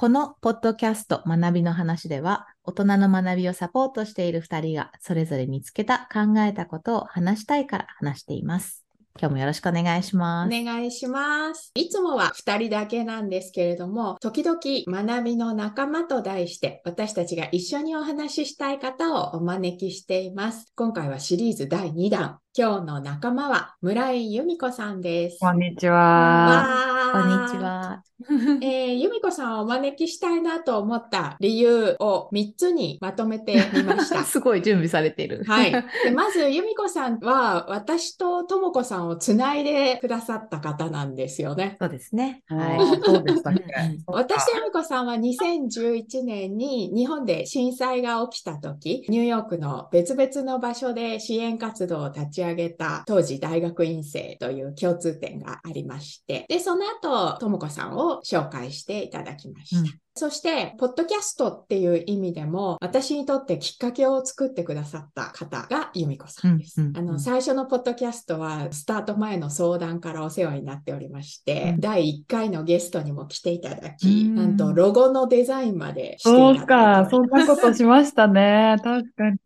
このポッドキャスト学びの話では、大人の学びをサポートしている2人がそれぞれ見つけた考えたことを話したいから話しています。今日もよろしくお願いします。お願いします。いつもは2人だけなんですけれども、時々学びの仲間と題して、私たちが一緒にお話ししたい方をお招きしています。今回はシリーズ第2弾。今日の仲間は村井由美子さんです。こんにちは。わこんーにちは。えー、由美子さんをお招きしたいなと思った理由を3つにまとめてみました。すごい準備されている。はい。で まず、由美子さんは、私ととも子さんをつないでくださった方なんですよね。そうですね。は。はいそうでしたっけうんうん私と由美子さんは2011年に日本で震災が起きた時、ニューヨークの別々の場所で支援活動を立ち上げた当時大学院生という共通点がありまして、で、その後、とも子さんを紹介していただきました。うんそして、ポッドキャストっていう意味でも、私にとってきっかけを作ってくださった方が由美子さんです。うんうんうんあの、最初のポッドキャストは、スタート前の相談からお世話になっておりまして、うん第1回のゲストにも来ていただき、うんなんとロゴのデザインまでしていそうか、きそんなことしましたね。確かに。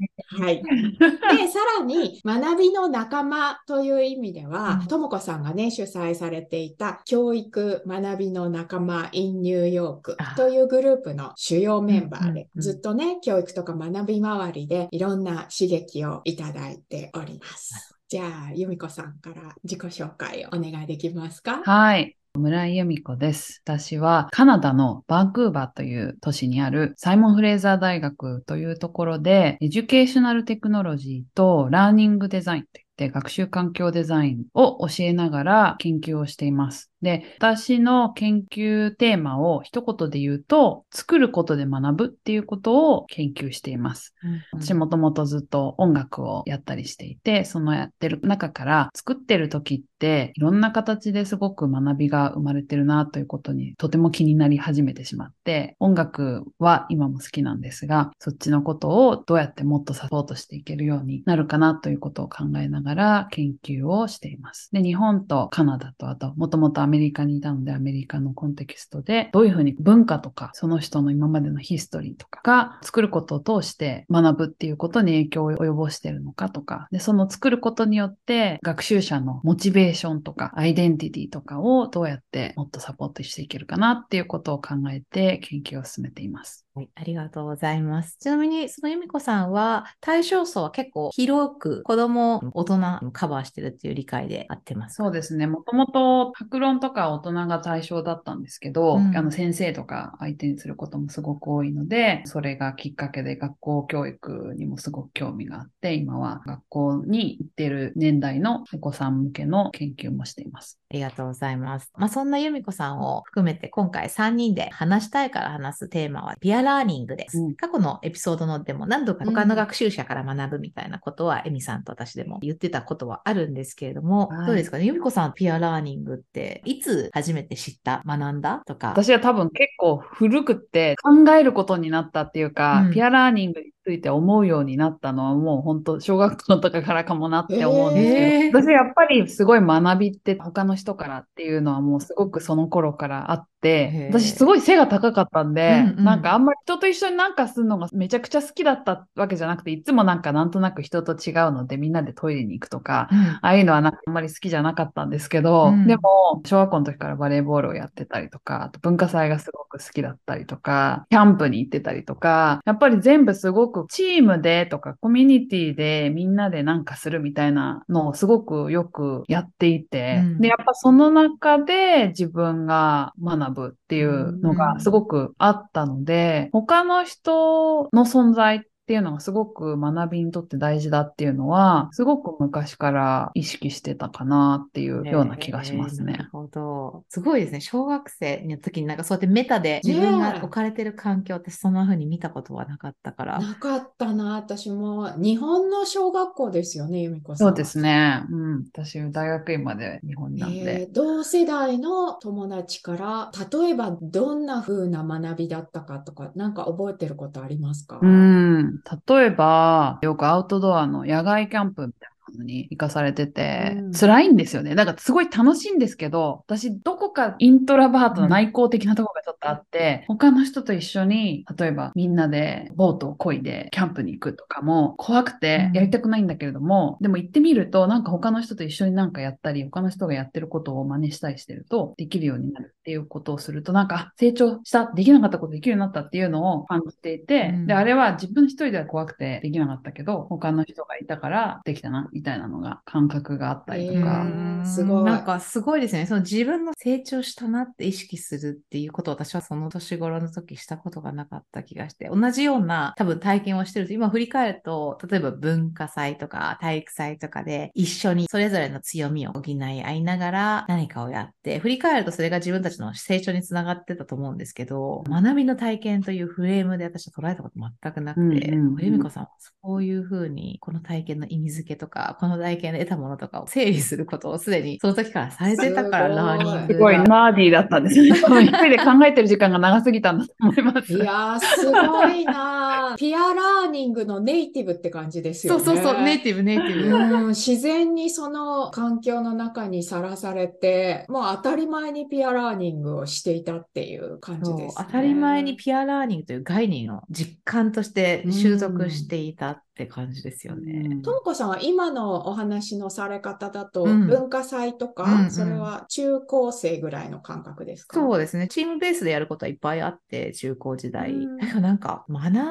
はい。で、さらに、学びの仲間という意味ではうん、ともこさんがね、主催されていた、教育学びの仲間 in ニューヨークあというグループの主要メンバーで、ずっとね、教育とか学び周りでいろんな刺激をいただいております。じゃあ、由美子さんから自己紹介をお願いできますか？はい。村井由美子です。私はカナダのバンクーバーという都市にあるサイモン・フレーザー大学というところで Educational Technology と Learning Design といって学習環境デザインを教えながら研究をしています。で、私の研究テーマを一言で言うと、作ることで学ぶっていうことを研究しています。私もともとずっと音楽をやったりしていて、そのやってる中から作ってる時っていろんな形ですごく学びが生まれてるなということにとても気になり始めてしまって、音楽は今も好きなんですが、そっちのことをどうやってもっとサポートしていけるようになるかなということを考えながら研究をしています。で、日本とカナダとあともともとアメリカにいたのでアメリカのコンテキストでどういうふうに文化とかその人の今までのヒストリーとかが作ることを通して学ぶっていうことに影響を及ぼしているのかとか、で、その作ることによって学習者のモチベーションとかアイデンティティとかをどうやってもっとサポートしていけるかなっていうことを考えて研究を進めています。はい、ありがとうございます。ちなみに、その由美子さんは、対象層は結構広く子供、大人をカバーしてるっていう理解で合ってますか？そうですね。もともと、白論とか大人が対象だったんですけど、うんあの先生とか相手にすることもすごく多いので、それがきっかけで学校教育にもすごく興味があって、今は学校に行ってる年代のお子さん向けの研究もしています。ありがとうございます。まあ、そんな由美子さんを含めて今回3人で話したいから話すテーマはピアラーニングです。うん過去のエピソードのでも何度か他の学習者から学ぶみたいなことは、エミさんと私でも言ってたことはあるんですけれども、はいどうですかね？由美子さんピアラーニングっていつ初めて知った学んだとか。私は多分結構古くって考えることになったっていうか、うんピアラーニングについて思うようになったのはもう本当小学校とかからかもなって思うんですけど、へー。私やっぱりすごい学びって他の人からっていうのはもうすごくその頃からあって私すごい背が高かったんで、うんうん。なんかあんまり人と一緒になんかするのがめちゃくちゃ好きだったわけじゃなくて、いつもなんかなんとなく人と違うのでみんなでトイレに行くとか、うん。ああいうのはなんかあんまり好きじゃなかったんですけど、うん。でも、小学校の時からバレーボールをやってたりとか、あと文化祭がすごく好きだったりとか、キャンプに行ってたりとか、やっぱり全部すごくチームでとかコミュニティでみんなでなんかするみたいなのをすごくよくやっていて、うん。で、やっぱその中で自分が学ぶっていうのがすごくあったので、他の人の存在っていうのがすごく学びにとって大事だっていうのは、すごく昔から意識してたかなっていうような気がしますねえーなる。ほど。すごいですね。小学生の時になんかそうやってメタで自分が置かれてる環境ってそんな風に見たことはなかったから。なかったな、私も。日本の小学校ですよね、由美子さんは。そうですね。うん。私、大学院まで日本なんで。えー同世代の友達から、例えばどんな風な学びだったかとか、なんか覚えてることありますか？うん。例えば、よくアウトドアの野外キャンプみたいのに行かされてて、うん。辛いんですよね。だからすごい楽しいんですけど、私どこかイントラバートの内向的なところがちょっとあって、他の人と一緒に、例えばみんなでボートを漕いでキャンプに行くとかも怖くてうん。やりたくないんだけれども、でも行ってみるとなんか他の人と一緒になんかやったり、他の人がやってることを真似したりしてるとできるようになるっていうことをするとなんかあ成長した、できなかったことできるようになったっていうのを感じていて、うん。で、あれは自分一人では怖くてできなかったけど、他の人がいたからできたな、みたいなのが感覚があったりとか。へーすごいなんかすごいですね。その自分の成長したなって意識するっていうことを私はその年頃の時したことがなかった気がして、同じような多分体験をしてると、今振り返ると、例えば文化祭とか体育祭とかで一緒にそれぞれの強みを補い合いながら何かをやって、振り返るとそれが自分たちの成長につながってたと思うんですけど、学びの体験というフレームで私は捉えたこと全くなくて、うんうんうん由美子さんはそういうふうにこの体験の意味付けとか、この体験で得たものとかを整理することをすでにその時からされてたから、すごいラーニングが。すごい nerdy だったんですよね。一人で考えてる時間が長すぎたんだと思います。いやー、すごいなー。ピアラーニングのネイティブって感じですよね。そうそうそう、ネイティブ、ネイティブ。うん、自然にその環境の中にさらされて、もう当たり前にピアラーニングをしていたっていう感じそうです、ね。当たり前にピアラーニングという概念を実感として習得していたって感じですよね。うんともこさんは今のお話のされ方だと、うん文化祭とか、うんうんそれは中高生ぐらいの感覚ですか？そうですね。チームベースでやることはいっぱいあって、中高時代。うんなんか、学んだ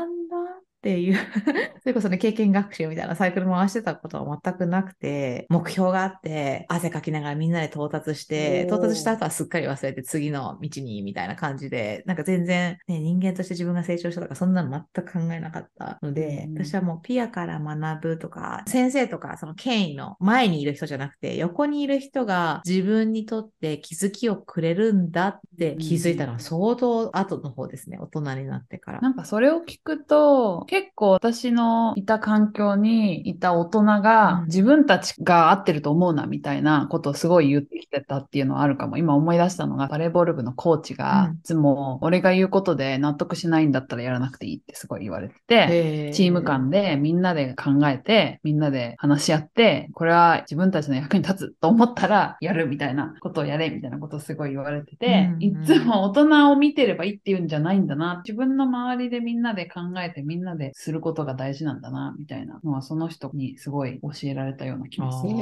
っていう、それこそね、経験学習みたいなサイクル回してたことは全くなくて、目標があって、汗かきながらみんなで到達して、到達した後はすっかり忘れて次の道に、みたいな感じで、なんか全然、ね、人間として自分が成長したとか、そんなの全く考えなかったので、うん私はもうピアから学ぶとか、先生とか、その権威の前にいる人じゃなくて、横にいる人が自分にとって気づきをくれるんだって気づいたのは相当後の方ですね、大人になってから。なんかそれを聞くと、結構私のいた環境にいた大人がうん自分たちが合ってると思うなみたいなことをすごい言ってきてたっていうのはあるかも。今思い出したのがバレーボール部のコーチがうんいつも俺が言うことで納得しないんだったらやらなくていいってすごい言われてて、チーム間でみんなで考えて、みんなで話し合って、これは自分たちの役に立つと思ったらやるみたいなことをやれみたいなことをすごい言われてて、うんうんいつも大人を見てればいいっていうんじゃないんだな。自分の周りでみんなで考えてみんなですることが大事なんだな、みたいなのはその人にすごい教えられたような気がする。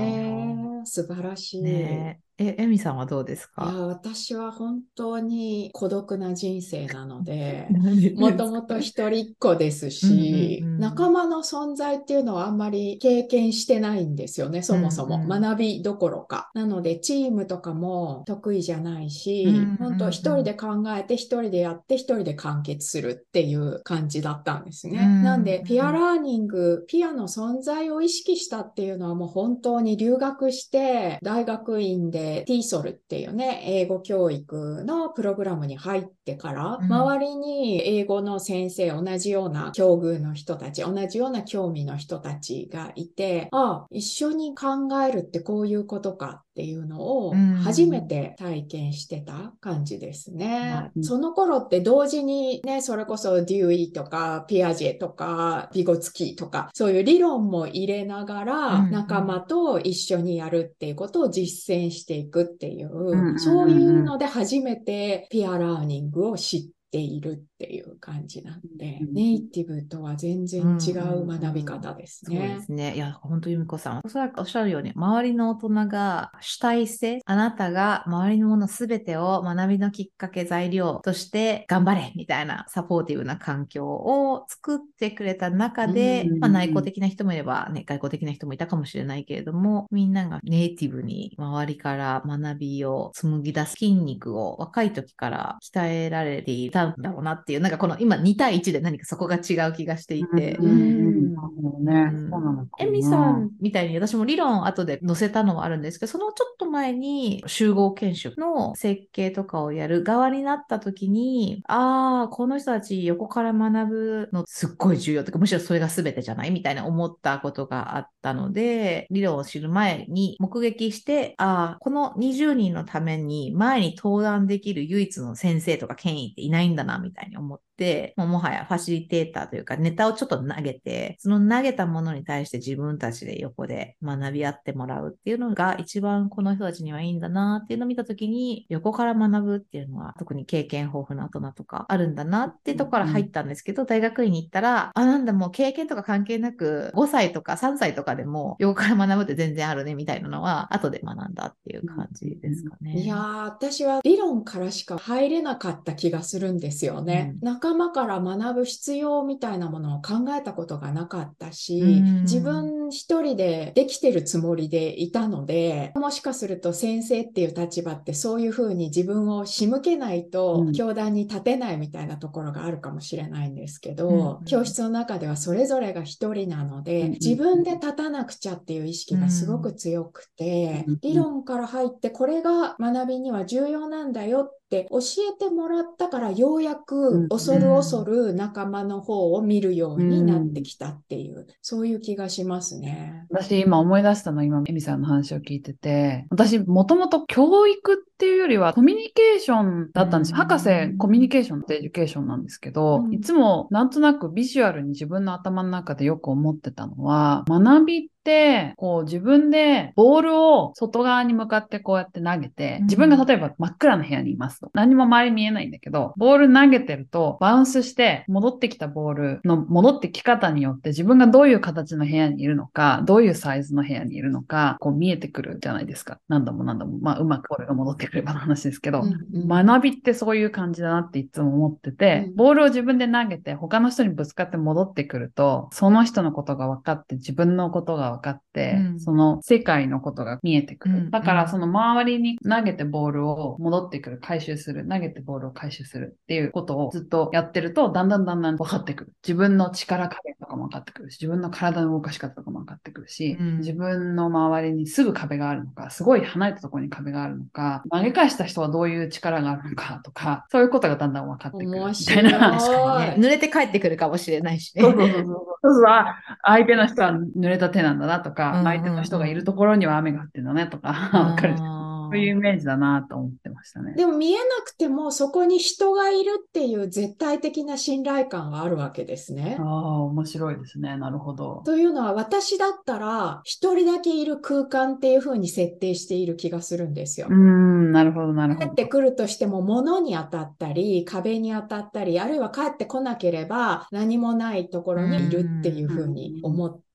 素晴らしい。ねえ、え、エミさんはどうですか？私は本当に孤独な人生なので、ももともと一人っ子ですし、うんうんうん仲間の存在っていうのはあんまり経験してないんですよね、そもそも。うんうん学びどころか。なので、チームとかも得意じゃないし、うんうんうん本当一人で考えて、一人でやって、一人で完結するっていう感じだったんですね。うんなんで、ピアラーニング、ピアの存在を意識したっていうのはもう本当に留学して、大学院で TESOL っていうね、英語教育のプログラムに入ってから、うん。周りに英語の先生、同じような境遇の人たち、同じような興味の人たちがいて、あ、一緒に考えるってこういうことかっていうのをうん。初めて体験してた感じですね。うんその頃って同時にね、それこそデューイとかピアジェとかビゴツキーとか、そういう理論も入れながらうん仲間と一緒にやるっていうことを実践していくっていんうそういうので初めてピアラーニングを知っているっていう感じなんで、うんネイティブとは全然違う学び方ですそうでね。すね。いや、本当由美子さん。おそらくおっしゃるように、周りの大人が主体性、あなたが周りのものすべてを学びのきっかけ材料として頑張れみたいなサポーティブな環境を作ってくれた中で、うんまあ内向的な人もいれば、ね、外交的な人もいたかもしれないけれども、みんながネイティブに周りから学びを紡ぎ出す筋肉を若い時から鍛えられていたんだろうなっていう、なんかこの今2対1で何かそこが違う気がしていて、うんうんうんなるほどね。うんそうなのかな。エミさんみたいに私も理論後で載せたのはあるんですけど、そのちょっと前に集合研修の設計とかをやる側になった時に、ああ、この人たち横から学ぶのすっごい重要とか、むしろそれが全てじゃない？みたいな思ったことがあったので、理論を知る前に目撃して、ああ、この20人のために前に登壇できる唯一の先生とか権威っていないんだな、みたいに思っ、もうもはやファシリテーターというかネタをちょっと投げて、その投げたものに対して自分たちで横で学び合ってもらうっていうのが一番この人たちにはいいんだなっていうのを見たときに、横から学ぶっていうのは特に経験豊富な大人とかあるんだなってところから入ったんですけど、大学院に行ったら、あ、なんだもう経験とか関係なく、5歳とか3歳とかでも横から学ぶって全然あるねみたいなのは、後で学んだっていう感じですかね。いやー、私は理論からしか入れなかった気がするんですよね。う仲間から学ぶ必要みたいなものを考えたことがなかったし、うん。自分一人でできてるつもりでいたので、もしかすると先生っていう立場ってそういうふうに自分を仕向けないとうん。教壇に立てないみたいなところがあるかもしれないんですけど、うん教室の中ではそれぞれが一人なので、うん自分で立たなくちゃっていう意識がすごく強くて、うん。理論から入ってこれが学びには重要なんだよって教えてもらったからようやうん。く恐る恐る仲間の方を見るようになってきたっていう、そういう気がしますね。私今思い出したの、今、エミさんの話を聞いてて、私もともと教育っていうよりはコミュニケーションだったんですよ。うん。博士、 Communication and Education なんですけど、うん。いつもなんとなくビジュアルに自分の頭の中でよく思ってたのは、学びって、こう自分でボールを外側に向かってこうやって投げてうん、自分が例えば真っ暗な部屋にいますと。何も周り見えないんだけど、ボール投げてるとバウンスして戻ってきたボールの戻ってき方によって自分がどういう形の部屋にいるのか、どういうサイズの部屋にいるのか、こう見えてくるじゃないですか。何度も何度も。まあうまくボールが戻ってくればの話ですけど、うんうん学びってそういう感じだなっていつも思ってて、うんボールを自分で投げて他の人にぶつかって戻ってくると、その人のことが分かって自分のことが分かって、うんその世界のことが見えてくる。うんだからその周りに投げてボールを戻ってくる、回収する、投げてボールを回収するっていうことをずっとやってると、だんだんだんだん分かってくる。自分の力加減とかも分かってくるし、自分の体の動かし方とかも分かってくるし、うん自分の周りにすぐ壁があるのか、すごい離れたところに壁があるのか、投げ返した人はどういう力があるのかとか、そういうことがだんだん分かってくる。みたいな。ね 濡れて帰ってくるかもしれないしね。そうそうそうそう。そうそうあ相手の人は濡れた手なんだなとか、うんうんうん相手の人がいるところには雨が降ってんだねとか、わかる。そういうイメージだなと思ってましたね。でも見えなくてもそこに人がいるっていう絶対的な信頼感があるわけですねあ。あ、面白いですね。なるほど。というのは私だったら一人だけいる空間っていう風に設定している気がするんですようー。ん、なるほど、なるほど。帰ってくるとしても物に当たったり壁に当たったりあるいは帰ってこなければ何もないところにいるっていう風に思って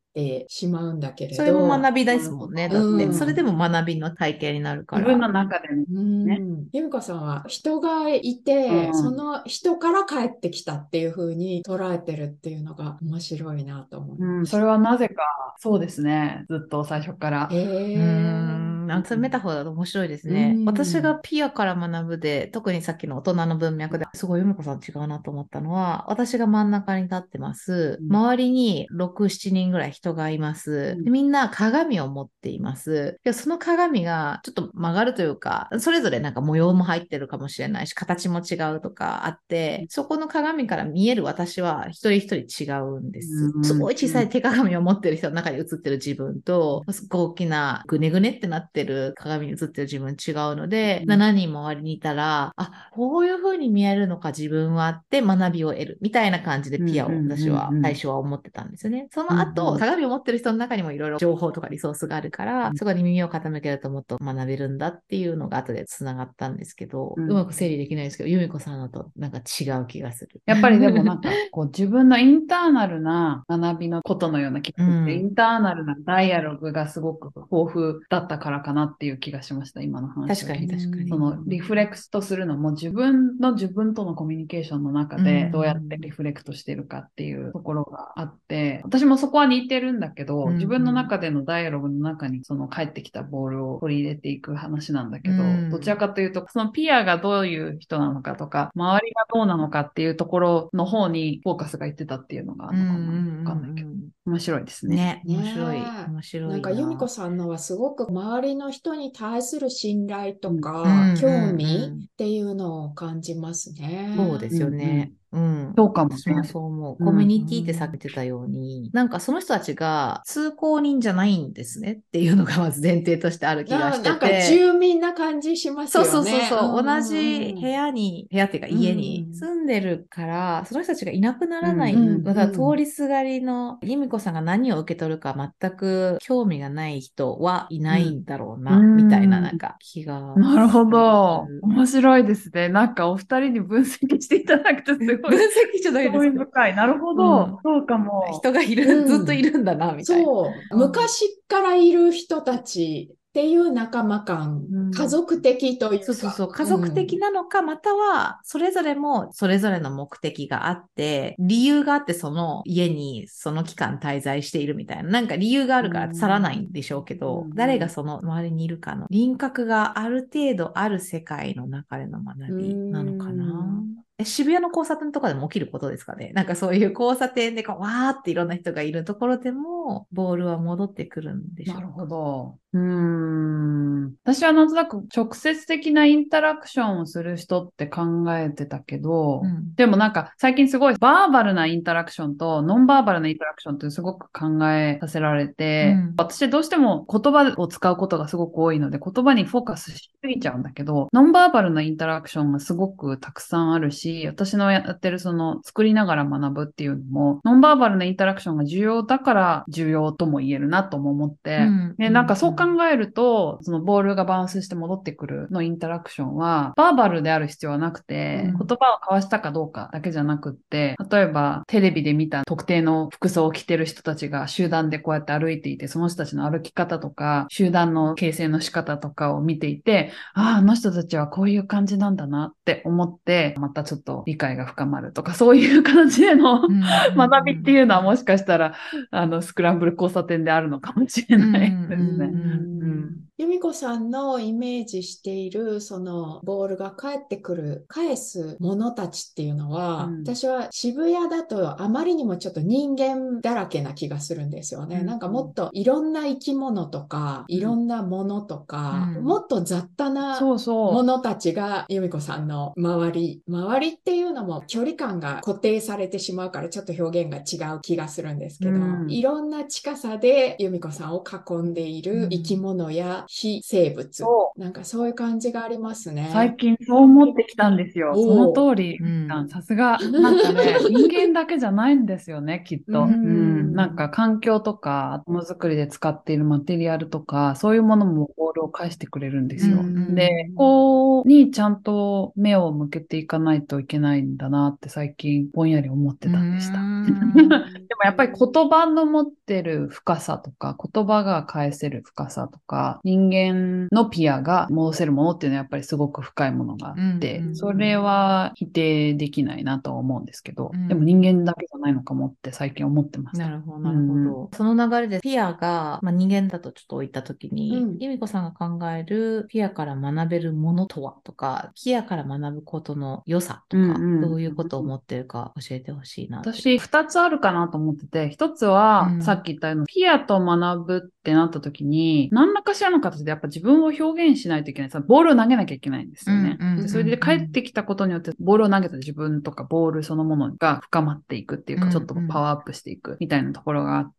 しまうんだけれど。それも学びですもんね。だって、うんそれでも学びの体験になるから。自分の中でね。由美子さんは人がいて、うんその人から帰ってきたっていう風に捉えてるっていうのが面白いなと思いうん。それはなぜか、そうですね。ずっと最初から。へうーん、なんかそれメタファーだと面白いですね。うん私がピアから学ぶで、特にさっきの大人の文脈ですごい由美子さん違うなと思ったのは、私が真ん中に立ってます。うん周りに6、7人ぐらい人がいます。みんな鏡を持っています。でその鏡がちょっと曲がるというか、それぞれなんか模様も入ってるかもしれないし、形も違うとかあって、そこの鏡から見える私は一人一人違うんですう。んすごい小さい手鏡を持ってる人の中に映ってる自分と、すごい大きなぐねぐねってなってる鏡に映ってる自分違うので、うん。7人周りにいたら、あ、こういう風に見えるのか自分はって学びを得るみたいな感じでピアを私は最初は思ってたんですよね。その後、鏡を持ってる人の中にもいろいろ情報とかリソースがあるから、うん。そこに耳を傾けるともっと学べるんだっていうのが後で繋がったんですけど、ううんまく整理できないですけど、由美子さんのとなんか違う気がする。やっぱりでもなんか、こう自分のインターナルな学びのことのような気がして、うん。インターナルなダイアログがすごく豊富だったからかなっていう気がしました、今の話を確聞いて。かに確かに。そのリフレクトするのも自分の自分とのコミュニケーションの中うんでどうやってリフレクトしてるかっていうところがあって、私もそこは似てるんだけど、うん自分の中でのダイアログの中にその帰ってきたボールを取り入れていく話なんだけど、うんどちらかというと、そのピアがどういう人なのかとか、周りがどうなのかっていうところの方にフォーカスがいってたっていうのがあるのかなわかんないけど、面白いですね。ね、ね面白い。面白いなんか由美子さんのはすごく周りの人に対する信頼とか、うん興うんうん味っていうのを感じますね。そうですよね。うん。そうかもね。そう思う。うんコミュニティってさっき言ってたように、なんかその人たちが通行人じゃないんですねっていうのがまず前提としてある気がしてて。ななんか住民な感じしますそうよね。そうそうそう、んんん同じ部屋に、部屋っていうか家にうん住んでるから、その人たちがいなくならない。うんだから通りすがりの、由美子さんが何を受け取るか全く興味がない人はいないんだろうな、うんみたいななんか気が。なるほど面白いですね。なんかお二人に分析していただくとすごい分析じゃない興ですか。味深い。なるほど。うんそうかも。人がいる、うんずっといるんだな、みたいな。そう、うん昔からいる人たちっていう仲間感、うん家族的というか。そうそうそう。家族的なのか、または、それぞれもそれぞれの目的があって、理由があってその家にその期間滞在しているみたいな。なんか理由があるから去らないんでしょうけど、うん誰がその周りにいるかの輪郭がある程度ある世界の中での学びなのかな。渋谷の交差点とかでも起きることですかね？なんかそういう交差点でこうわーっていろんな人がいるところでも、ボールは戻ってくるんでしょうか？なるほど。うーん。私はなんとなく直接的なインタラクションをする人って考えてたけど、うんでもなんか最近すごいバーバルなインタラクションとノンバーバルなインタラクションってすごく考えさせられて、うん私どうしても言葉を使うことがすごく多いので言葉にフォーカスしすぎちゃうんだけど、ノンバーバルなインタラクションがすごくたくさんあるし、私のやってるその作りながら学ぶっていうのも、ノンバーバルなインタラクションが重要だから重要とも言えるなとも思って、うんで、なんかそう考えると、そのボールがバウンスして戻ってくるのインタラクションは、バーバルである必要はなくて、うん。言葉を交わしたかどうかだけじゃなくって、例えばテレビで見た特定の服装を着てる人たちが集団でこうやって歩いていて、その人たちの歩き方とか、集団の形成の仕方とかを見ていて、ああ、あの人たちはこういう感じなんだなって思って、またちょっと理解が深まるとか、そういう形での、学びっていうのはもしかしたら、あの、スクランブル交差点であるのかもしれないですね。うん由美子さんのイメージしているそのボールが返ってくる返すものたちっていうのは、うん。私は渋谷だとあまりにもちょっと人間だらけな気がするんですよね。うん。なんかもっといろんな生き物とか、いろんなものとか、うん。もっと雑多なそうそう。ものたちが由美子さんの周り、周りっていうのも距離感が固定されてしまうからちょっと表現が違う気がするんですけど、うん。いろんな近さで由美子さんを囲んでいる生き物や非生物、そなんかそういう感じがありますね。最近そう思ってきたんですよ。その通り、うんさすが。なんかね、人間だけじゃないんですよね、きっと。ううんん。なんか環境とか、ものづくりで使っているマテリアルとか、そういうものもボールを返してくれるんですよ。うんで、ここにちゃんと目を向けていかないといけないんだなって最近ぼんやり思ってたんでした。でもやっぱり言葉の持ってる深さとか、言葉が返せる深さとか、人間のピアが戻せるものっていうのはやっぱりすごく深いものがあって、うんうんそれは否定できないなとは思うんですけど、うんでも人間だけじゃないのかもって最近思ってます。なるほど、なるほど。その流れでピアが、まあ、人間だとちょっと置いたときに、うん由美子さんが考えるピアから学べるものとはとか、ピアから学ぶことの良さとか、うんうんどういうことを思ってるか教えてほしいな。私、二つあるかなと思ってて、一つは、うんさっき言ったように、ピアと学ぶってなった時に、何らかしらの形でやっぱ自分を表現しないといけない。さボールを投げなきゃいけないんですよね。うんうんうんでそれで帰ってきたことによって、ボールを投げた自分とか、ボールそのものが深まっていくっていうか、ちょっとパワーアップしていくみたいなところがあって、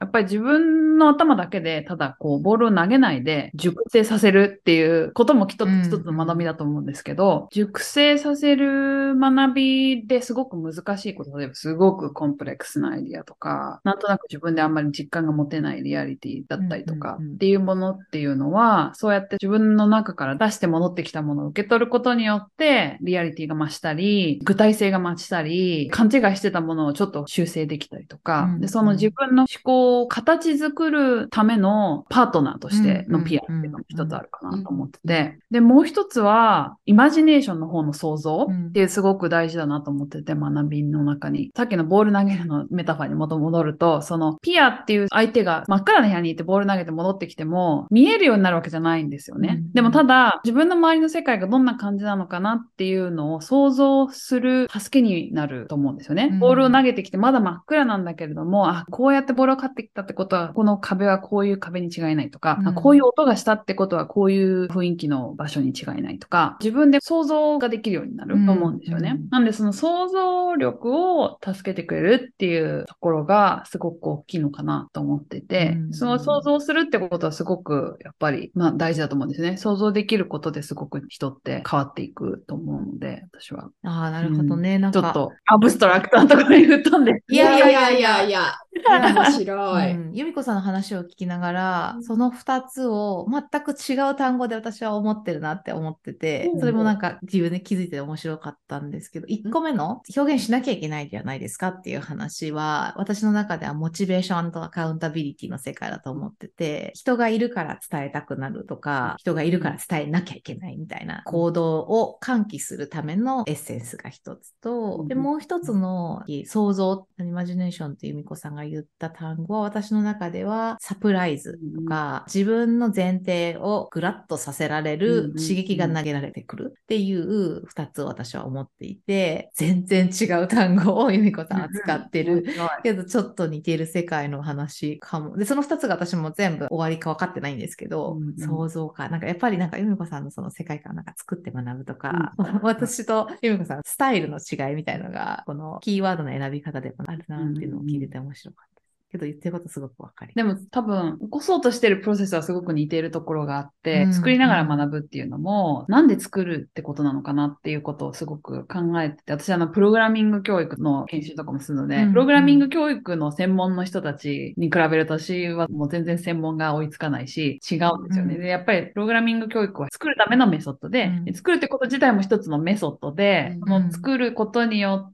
やっぱり自分の頭だけで、ただこう、ボールを投げないで、熟成させるっていうことも一つうん一つの学びだと思うんですけど、熟成させる学びですごく難しいこと、例えばすごくコンプレックスなアイディアとか、なんとなく自分であんまり実感が持てないリアリティだったりとかうんうんうん。っていうものっていうのは、そうやって自分の中から出して戻ってきたものを受け取ることによって、リアリティが増したり、具体性が増したり、勘違いしてたものをちょっと修正できたりとか、うんでその自分の思考を形作るためのパートナーとしてのピアっていうのも一つあるかなと思ってて、で、もう一つは、イマジネーションの方の想像っていうすごく大事だなと思ってて、学びの中に。さっきのボール投げるのメタファーに元戻ると、そのピアっていう相手が真っ暗な部屋にいてボール投げて戻ってきても、見えるようになるわけじゃないんですよね。うんでもただ、自分の周りの世界がどんな感じなのかなっていうのを想像する助けになると思うんですよね。うんボールを投げてきてまだ真っ暗なんだけれども、あ、こうやってボールを買ってきたってことは、この壁はこういう壁に違いないとか、うんあこういう音がしたってことはこういう雰囲気の場所に違いないとか、自分で想像ができるようになると思うんですよね。うんなんでその想像力を助けてくれるっていうところがすごく大きいのかなと思ってて、うんその想像するってことはすごくやっぱり、まあ大事だと思うんですね。想像できることですごく人って変わっていくと思うので、私は。ああ、なるほどね。なんか、ちょっとアブストラクトなところに吹っ飛んで。いやいやいやいやいや、面白い。うん、由美子さんの話を聞きながら、その二つを全く違う単語で私は思ってるなって思ってて、うん。それもなんか自分で気づいて面白かったんですけど、1個目の表現しなきゃいけないじゃないですかっていう話は、私の中ではモチベーションとアカウンタビリティの世界だと思ってて、人がいるから伝えたくなるとか、人がいるから伝えなきゃいけないみたいな行動を喚起するためのエッセンスが一つと、で、もう一つの想像、イマジネーションって由美子さんが言った単語は私の中ではサプライズとか、自分の前提をグラッとさせられうんるうん刺激が投げられてくるっていう二つを私は思っていて、全然違う単語を由美子さんは使ってる。けどちょっと似ている世界の話かも。で、その二つが私も全部終わりか分かってないんですけど、うんうん想像か。なんかやっぱりなんか由美子さんのその世界観をなんか作って学ぶとか、私と由美子さんスタイルの違いみたいのが、このキーワードの選び方でもあるなっていうのを聞いてて面白かった。けど言ってることすごくわかりでも多分、起こそうとしてるプロセスはすごく似ているところがあって、うん作りながら学ぶっていうのも、なんで作るってことなのかなっていうことをすごく考えてて、私あの、プログラミング教育の研修とかもするので、うんプログラミング教育の専門の人たちに比べると私はもう全然専門が追いつかないし、違うんですよね。うん。で、やっぱりプログラミング教育は作るためのメソッドで、うん。で作るってこと自体も一つのメソッドで、うん。その作ることによって、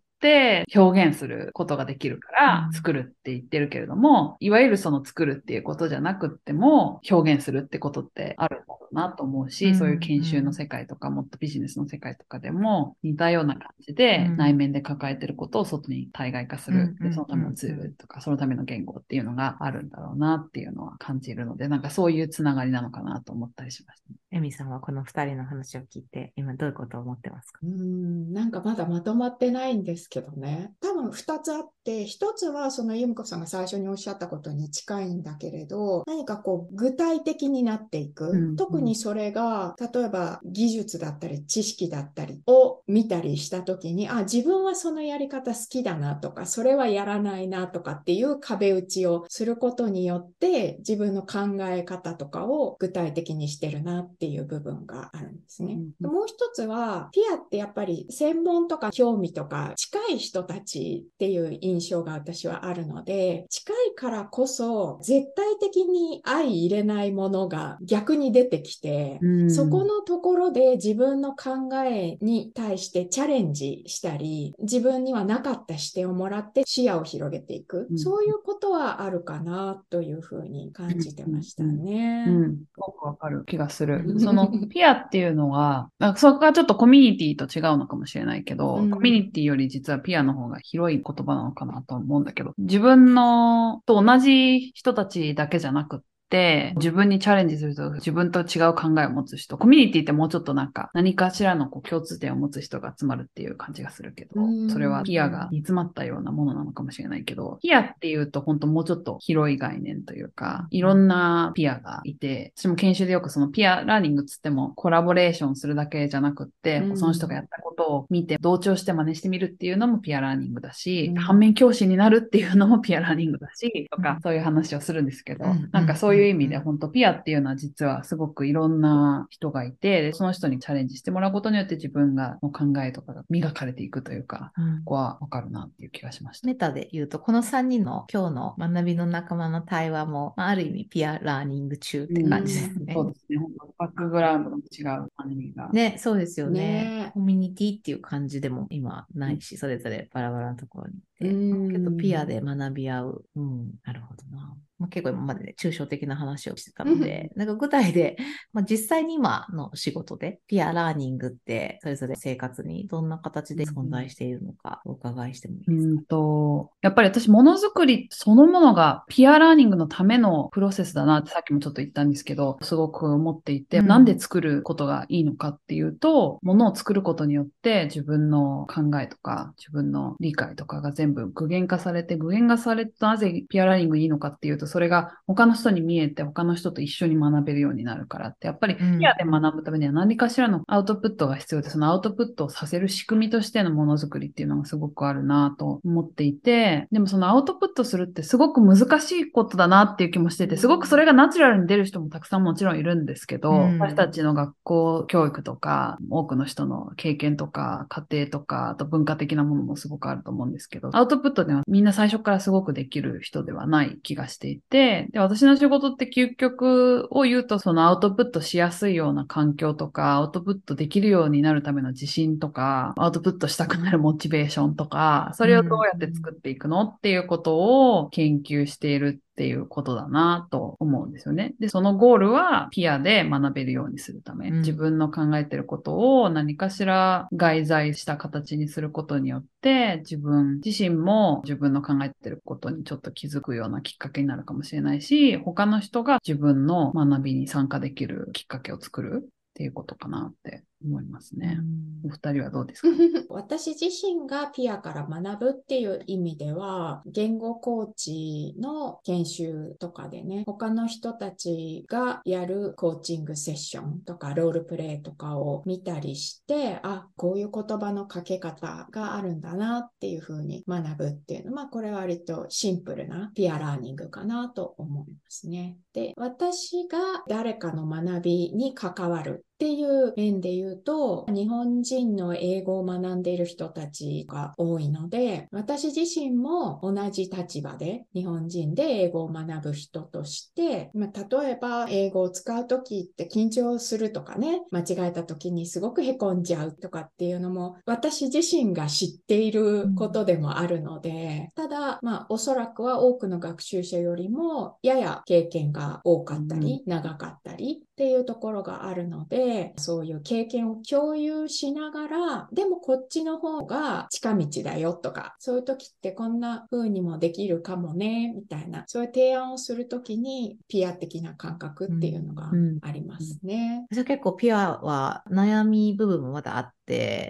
表現することができるからうん。作るって言ってるけれども、いわゆるその作るっていうことじゃなくっても表現するってことってあるんだろうなと思うし、うん。そういう研修の世界とかもっとビジネスの世界とかでも似たような感じでうん。内面で抱えてることを外に対外化する。うん。でそのためのツールとかそのための言語っていうのがあるんだろうなっていうのは感じるので、なんかそういうつながりなのかなと思ったりしました。エミさんはこの二人の話を聞いて、今どういうことを思ってますか？うーん、なんかまだまとまってないんですけどね。多分2つあって、一つはその由美子さんが最初におっしゃったことに近いんだけれど、何かこう具体的になっていく。うん特にそれが、例えば技術だったり知識だったりを見たりしたときに、あ、自分はそのやり方好きだなとか、それはやらないなとかっていう壁打ちをすることによって、自分の考え方とかを具体的にしてるなっていう部分があるんですね。うんでもう一つは、ピアってやっぱり専門とか興味とか近い人たちっていう印印象が私はあるので、近いからこそ絶対的に相入れないものが逆に出てきて、うんそこのところで自分の考えに対してチャレンジしたり、自分にはなかった視点をもらって視野を広げていく。うんそういうことはあるかなというふうに感じてましたね。うん、すごくわかる気がするう。んそのピアっていうのは、そこがちょっとコミュニティと違うのかもしれないけど、うんコミュニティより実はピアの方が広い言葉なのかなと思うんだけど、自分のと同じ人たちだけじゃなくっ、自分にチャレンジすると自分と違う考えを持つ人、コミュニティってもうちょっとなんか何かしらのこう共通点を持つ人が集まるっていう感じがするけどう、ん。それはピアが煮詰まったようなものなのかもしれないけど、ピアっていうと本当もうちょっと広い概念というか、いろんなピアがいて、私も研修でよくそのピアラーニングっつってもコラボレーションするだけじゃなくって、うん。その人がやったことを見て同調して真似してみるっていうのもピアラーニングだし、うん。反面教師になるっていうのもピアラーニングだし、とか、うん。そういう話をするんですけど、うん。なんかそういう意味でうん本当ピアっていうのは実はすごくいろんな人がいて、でその人にチャレンジしてもらうことによって自分がの考えとかが磨かれていくというか、うんここはわかるなっていう気がしました。メタで言うと、この3人の今日の学びの仲間の対話も、まあある意味ピアラーニング中って感じですね。そうですね。本当バックグラウンドの違う感じが。ね、そうですよねねコミュニティっていう感じでも今ないし、それぞれバラバラなところにいて、うんけどピアで学び合う。うん、なるほどな。まあ、結構今までね、抽象的な話をしてたので、なんか具体で、まあ、実際に今の仕事で、ピアラーニングって、それぞれ生活にどんな形で存在しているのか、お伺いしてもいいですか、うんと、やっぱり私、ものづくりそのものがピアラーニングのためのプロセスだなってさっきもちょっと言ったんですけど、すごく思っていて、うん。なんで作ることがいいのかっていうと、ものを作ることによって自分の考えとか自分の理解とかが全全部具現化されて、具現化されてなぜピアラーニングいいのかっていうと、それが他の人に見えて他の人と一緒に学べるようになるからって、やっぱりピアで学ぶためには何かしらのアウトプットが必要で、そのアウトプットをさせる仕組みとしてのものづくりっていうのがすごくあるなと思っていて、でもそのアウトプットするってすごく難しいことだなっていう気もしてて、すごくそれがナチュラルに出る人もたくさんもちろんいるんですけど、私たちの学校教育とか、多くの人の経験とか、家庭とか、あと文化的なものもすごくあると思うんですけど、アウトプットではみんな最初からすごくできる人ではない気がしていて、で、私の仕事って究極を言うと、そのアウトプットしやすいような環境とか、アウトプットできるようになるための自信とか、アウトプットしたくなるモチベーションとか、それをどうやって作っていくのっていうことを研究しているっていうことだなと思うんですよね。で、そのゴールはピアで学べるようにするため、うん、自分の考えてることを何かしら外在した形にすることによって、自分自身も自分の考えてることにちょっと気づくようなきっかけになるかもしれないし、他の人が自分の学びに参加できるきっかけを作るっていうことかなって思いますね。お二人はどうですか？私自身がピアから学ぶっていう意味では、言語コーチの研修とかでね、他の人たちがやるコーチングセッションとかロールプレイとかを見たりして、あ、こういう言葉のかけ方があるんだなっていうふうに学ぶっていうのは、まあこれは割とシンプルなピアラーニングかなと思いますね。で、私が誰かの学びに関わるっていう面で言うと、日本人の英語を学んでいる人たちが多いので、私自身も同じ立場で日本人で英語を学ぶ人として、まあ、例えば英語を使うときって緊張するとかね、間違えたときにすごく凹んじゃうとかっていうのも私自身が知っていることでもあるので、ただ、まあおそらくは多くの学習者よりもやや経験が多かったり、長かったりっていうところがあるので、そういう経験を共有しながら、でもこっちの方が近道だよとか、そういう時ってこんな風にもできるかもね、みたいな、そういう提案をするときに、ピア的な感覚っていうのがありますね。うんうん、私は結構ピアは悩み部分もまだあって、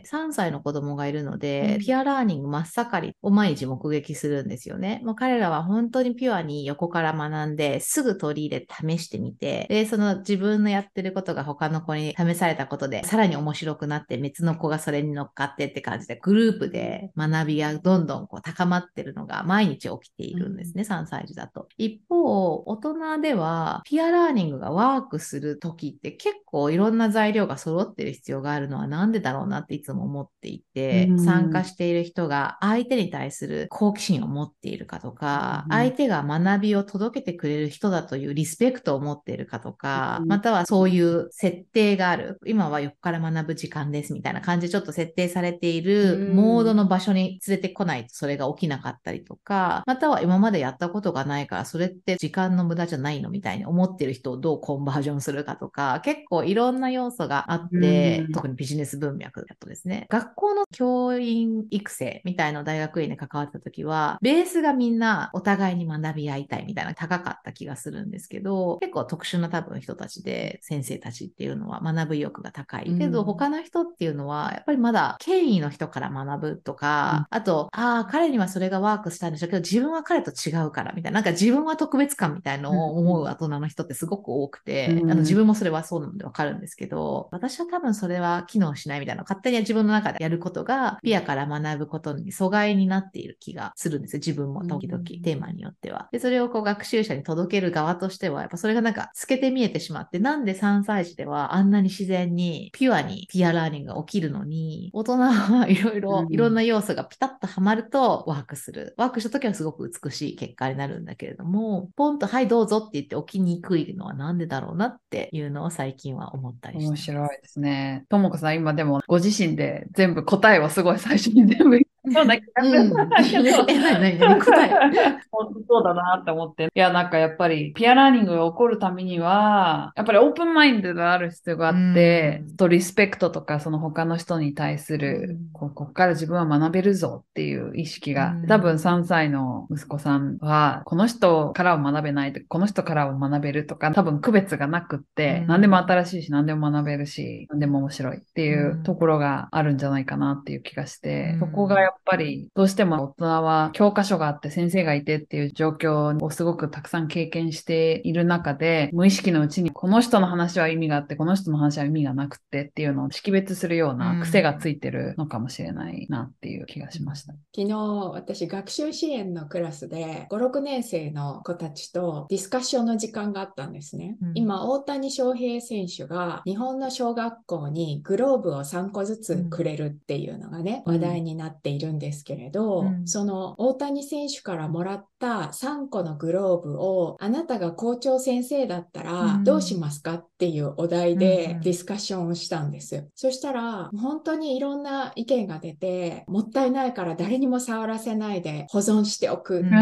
3歳の子供がいるので、うん、ピアラーニング真っ盛りを毎日目撃するんですよね。もう彼らは本当にピュアに横から学んで、すぐ取り入れて試してみて、で、その自分のやってることが他の子に試されたことで、さらに面白くなって、別の子がそれに乗っかってって感じで、グループで学びがどんどんこう高まってるのが毎日起きているんですね、うん、3歳児だと。一方、大人では、ピアラーニングがワークする時って結構いろんな材料が揃ってる必要があるのはなんでだろうなっていつも思っていて、うん、参加している人が相手に対する好奇心を持っているかとか、うん、相手が学びを届けてくれる人だというリスペクトを持っているかとか、またはそういう設定がある。今は横から学ぶ時間ですみたいな感じでちょっと設定されているモードの場所に連れてこないとそれが起きなかったりとか、または今までやったことがないからそれって時間の無駄じゃないのみたいに思ってる人をどうコンバージョンするかとか、結構いろんな要素があって、特にビジネス文脈だとですね、学校の教員育成みたいな大学院で関わった時は、ベースがみんなお互いに学び合いたいみたいな高かった気がするんですけど、結構特殊な多分人たちで先生たちっていうのは学ぶ意欲が高い。けど、他の人っていうのは、やっぱりまだ権威の人から学ぶとか、あと、ああ、彼にはそれがワークしたんでしょうけど、自分は彼と違うからみたいな、なんか自分は特別感みたいのを思う大人の人ってすごく多くて、あの自分もそれはそうなのでわかるんですけど、私は多分それは機能しないみたいな、勝手に自分の中でやることが、ピアから学ぶことに阻害になっている気がするんですよ。自分も時々、テーマによっては。で、それをこう学習者に届ける側としては、やっぱそれがなんか透けて見えてしまって、なんで3歳児ではあんなに自然にピュアにピアラーニングが起きるのに、大人はいろいろ、いろんな要素がピタッとはまるとワークする。ワークした時はすごく美しい結果になるんだけれども、ポンとはいどうぞって言って起きにくいのはなんでだろうなっていうのを最近は思ったりして。面白いですね。ともこさん今でもご自身で全部答えはすごい最初に全部そうな気がする。うん、答え。本当そうだなって思って。いや、なんかやっぱり、ピアラーニングが起こるためには、やっぱりオープンマインドである必要があって、うん、とリスペクトとか、その他の人に対する、うん、ここから自分は学べるぞっていう意識が、多分3歳の息子さんは、この人からは学べないこの人からは学べるとか、多分区別がなくって、何でも新しいし、何でも学べるし、何でも面白いっていうところがあるんじゃないかなっていう気がして、そこがやっぱりどうしても大人は教科書があって先生がいてっていう状況をすごくたくさん経験している中で、無意識のうちにこの人の話は意味があって、この人の話は意味がなくてっていうのを識別するような癖がついてるのかもしれないなっていう気がしました。昨日私学習支援のクラスで5、6年生の子たちとディスカッションの時間があったんですね。うん今、大谷翔平選手が日本の小学校にグローブを3個ずつくれるっていうのがね、うん話題になっているんですけれど、うん。その大谷選手からもらった3個のグローブをあなたが校長先生だったらうん。どうしますかっていうお題うんうん。でディスカッションをしたんです。そしたら本当にいろんな意見が出て、もったいないから誰にも触らせないで保存しておくっていう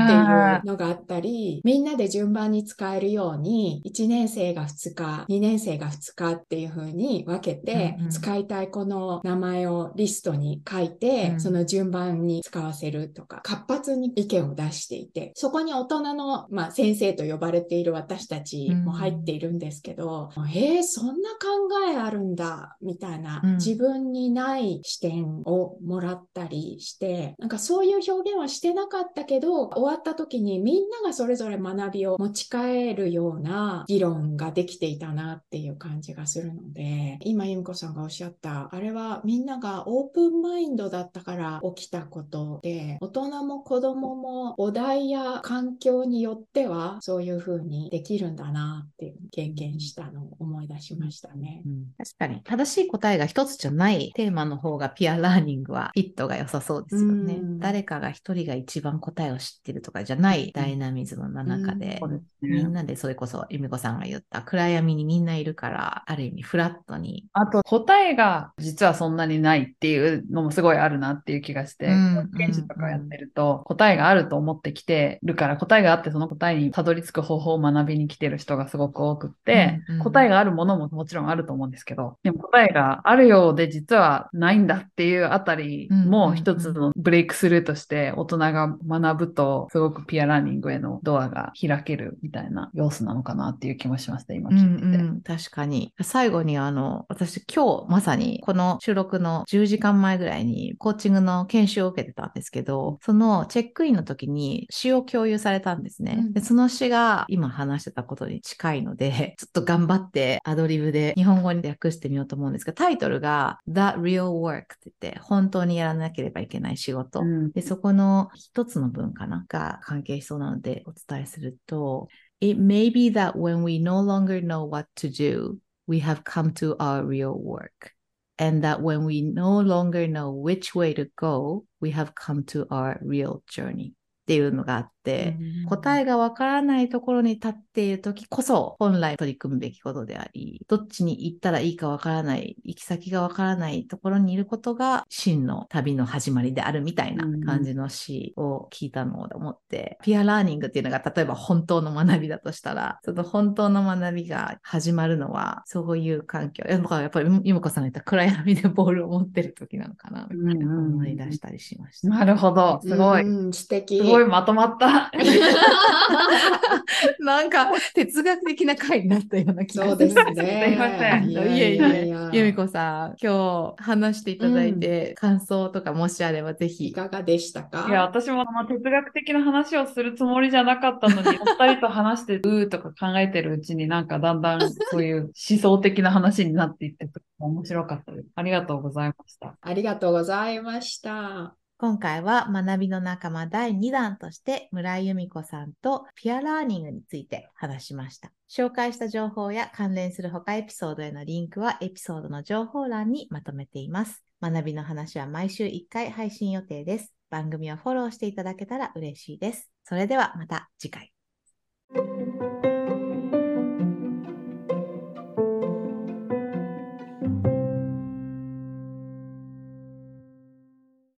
のがあったり、みんなで順番に使えるように1年生が2日、2年生が2日っていう風に分けて、うんうん。使いたい子の名前をリストに書いて、うん。その順番に使わせるとか、活発に意見を出していて、そこに大人の、まあ、先生と呼ばれている私たちも入っているんですけど、えー、そんな考えあるんだ、みたいな、うん。自分にない視点をもらったりして、なんかそういう表現はしてなかったけど、終わった時にみんながそれぞれ学びを持ち帰るような議論ができていたなっていう感じがするので、今、由美子さんがおっしゃった、あれはみんながオープンマインドだったから起きたことで、大人も子供もお題や環境によってはそういう風にできるんだなっていう経験したのを思い出しましたね。確かに、正しい答えが一つじゃないテーマの方がピアラーニングはフィットが良さそうですよね。うん誰かが一人が一番答えを知ってるとかじゃないダイナミズムの中で、そうですみんね。なでそれこそ由美子さんが言った暗闇にみんないるから、ある意味フラットに。あと、答えが実はそんなにないっていうのもすごいあるなっていう気がして、うん研修とかやってると、答えがあると思ってきてるから、答えがあってその答えにたどり着く方法を学びに来てる人がすごく多くって、うんうん答えがあるものももちろんあると思うんですけど、でも答えがあるようで実はないんだっていうあたりも一つのブレイクスルーとして大人が学ぶと、すごくピアラーニングへのドアが開けるみたいな要素なのかなっていう気もしました、今うん聞いてて。うん、確かに。最後にあの、私今日まさにこの収録の10時間前ぐらいにコーチングの研修を受けてたんですけど、そのチェックインの時に詩を共有されたんですね。うんでその詩が今話してたことに近いので、ちょっと頑張ってアドリブで日本語に訳してみようと思うんですが、タイトルが The Real Work って言って、本当にやらなければいけない仕事。うんで、そこの一つの文かなが関係しそうなのでお伝えすると、It may be that when we no longer know what to do, we have come to our real work. And that when we no longer know which way to go, we have come to our real journey. っていうのがあって、答えがわからないところに立っているときこそ本来取り組むべきことであり、どっちに行ったらいいかわからない、行き先がわからないところにいることが真の旅の始まりであるみたいな感じの詩を聞いたのを思って、ピアラーニングっていうのが例えば本当の学びだとしたら、その本当の学びが始まるのはそういう環境。だからやっぱりゆむこさんが言った暗闇でボールを持ってる時なのかな、みたいな思い出したりしました。なるほど。すごい。うん、素敵。すごいまとまった。なんか哲学的な回になったような気がそうですね。す いませんいえいえ、由美子さん、今日話していただいて、感想とかもしあればぜいひ。かがでしたか？いや、私もその哲学的な話をするつもりじゃなかったのに、お二人と話して、うーとか考えてるうちになんかだんだんそういう思想的な話になっていって、面白かったです。ありがとうございました。ありがとうございました。今回は学びの仲間第2弾として村井由美子さんとピアラーニングについて話しました。紹介した情報や関連する他エピソードへのリンクはエピソードの情報欄にまとめています。学びの話は毎週1回配信予定です。番組をフォローしていただけたら嬉しいです。それではまた次回。